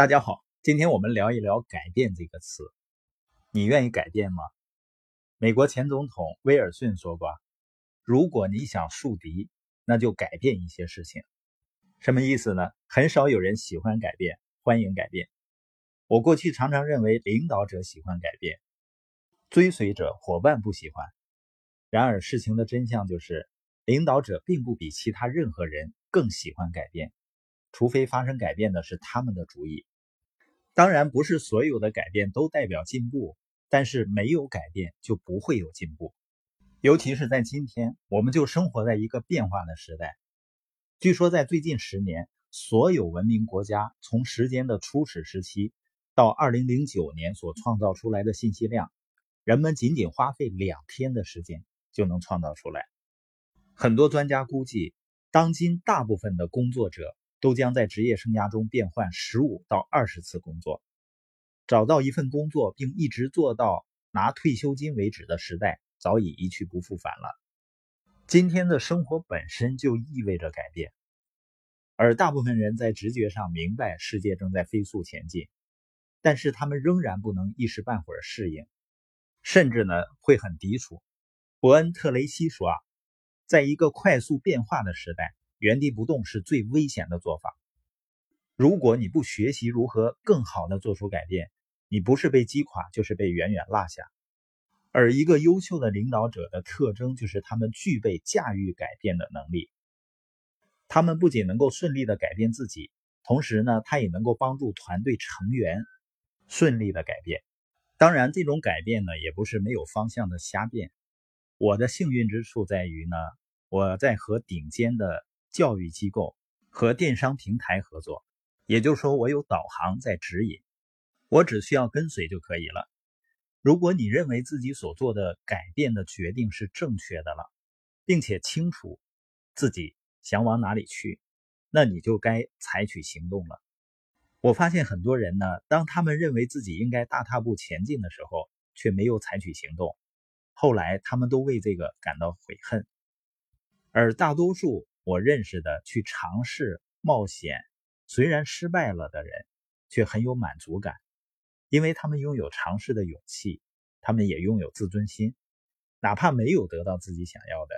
大家好，今天我们聊一聊“改变”这个词。你愿意改变吗？美国前总统威尔逊说过：“如果你想树敌，那就改变一些事情。”什么意思呢？很少有人喜欢改变，欢迎改变。我过去常常认为领导者喜欢改变，追随者、伙伴不喜欢。然而事情的真相就是，领导者并不比其他任何人更喜欢改变。除非发生改变的是他们的主意，当然不是所有的改变都代表进步，但是没有改变就不会有进步。尤其是在今天，我们就生活在一个变化的时代。据说在最近十年，所有文明国家从时间的初始时期到二零零九年所创造出来的信息量，人们仅仅花费两天的时间就能创造出来。很多专家估计，当今大部分的工作者。都将在职业生涯中变换十五到二十次工作，找到一份工作并一直做到拿退休金为止的时代早已一去不复返了。今天的生活本身就意味着改变，而大部分人在直觉上明白世界正在飞速前进，但是他们仍然不能一时半会儿适应，甚至呢会很抵触。伯恩·特雷西说：“啊，在一个快速变化的时代。”原地不动是最危险的做法。如果你不学习如何更好的做出改变，你不是被击垮，就是被远远落下。而一个优秀的领导者的特征就是他们具备驾驭改变的能力。他们不仅能够顺利的改变自己，同时呢，他也能够帮助团队成员顺利的改变。当然，这种改变呢，也不是没有方向的瞎变。我的幸运之处在于呢，我在和顶尖的。教育机构和电商平台合作，也就是说，我有导航在指引，我只需要跟随就可以了。如果你认为自己所做的改变的决定是正确的了，并且清楚自己想往哪里去，那你就该采取行动了。我发现很多人呢，当他们认为自己应该大踏步前进的时候，却没有采取行动，后来他们都为这个感到悔恨，而大多数。我认识的去尝试冒险，虽然失败了的人，却很有满足感，因为他们拥有尝试的勇气，他们也拥有自尊心，哪怕没有得到自己想要的，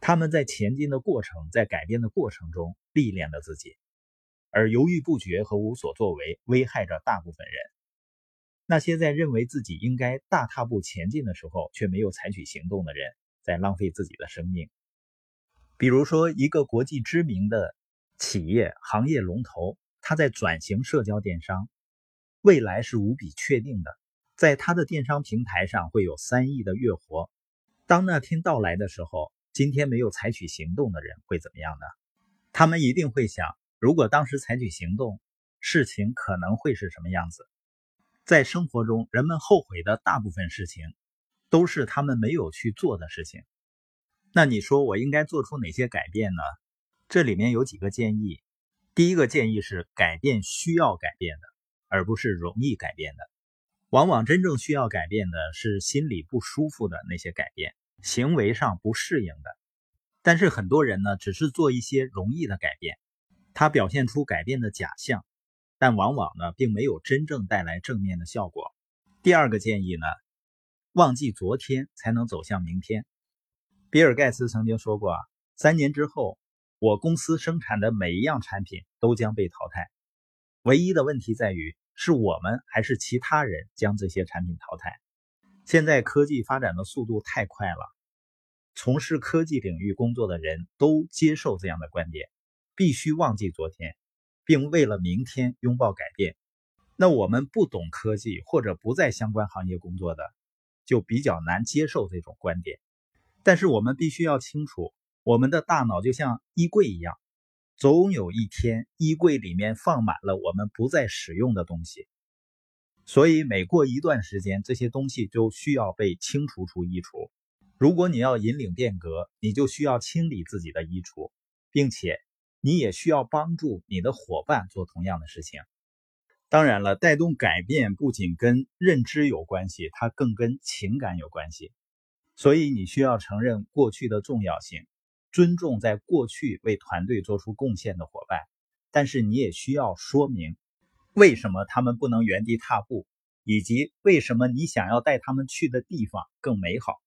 他们在前进的过程，在改变的过程中历练了自己，而犹豫不决和无所作为危害着大部分人。那些在认为自己应该大踏步前进的时候，却没有采取行动的人，在浪费自己的生命。比如说，一个国际知名的企业行业龙头，它在转型社交电商，未来是无比确定的。在它的电商平台上会有三亿的月活。当那天到来的时候，今天没有采取行动的人会怎么样呢？他们一定会想：如果当时采取行动，事情可能会是什么样子？在生活中，人们后悔的大部分事情，都是他们没有去做的事情。那你说我应该做出哪些改变呢？这里面有几个建议。第一个建议是改变需要改变的，而不是容易改变的。往往真正需要改变的是心里不舒服的那些改变，行为上不适应的。但是很多人呢，只是做一些容易的改变，他表现出改变的假象，但往往呢，并没有真正带来正面的效果。第二个建议呢，忘记昨天才能走向明天。比尔·盖茨曾经说过：“啊，三年之后，我公司生产的每一样产品都将被淘汰。唯一的问题在于，是我们还是其他人将这些产品淘汰。现在科技发展的速度太快了，从事科技领域工作的人都接受这样的观点：必须忘记昨天，并为了明天拥抱改变。那我们不懂科技或者不在相关行业工作的，就比较难接受这种观点。”但是我们必须要清楚，我们的大脑就像衣柜一样，总有一天衣柜里面放满了我们不再使用的东西，所以每过一段时间，这些东西就需要被清除出衣橱。如果你要引领变革，你就需要清理自己的衣橱，并且你也需要帮助你的伙伴做同样的事情。当然了，带动改变不仅跟认知有关系，它更跟情感有关系。所以你需要承认过去的重要性，尊重在过去为团队做出贡献的伙伴，但是你也需要说明，为什么他们不能原地踏步，以及为什么你想要带他们去的地方更美好。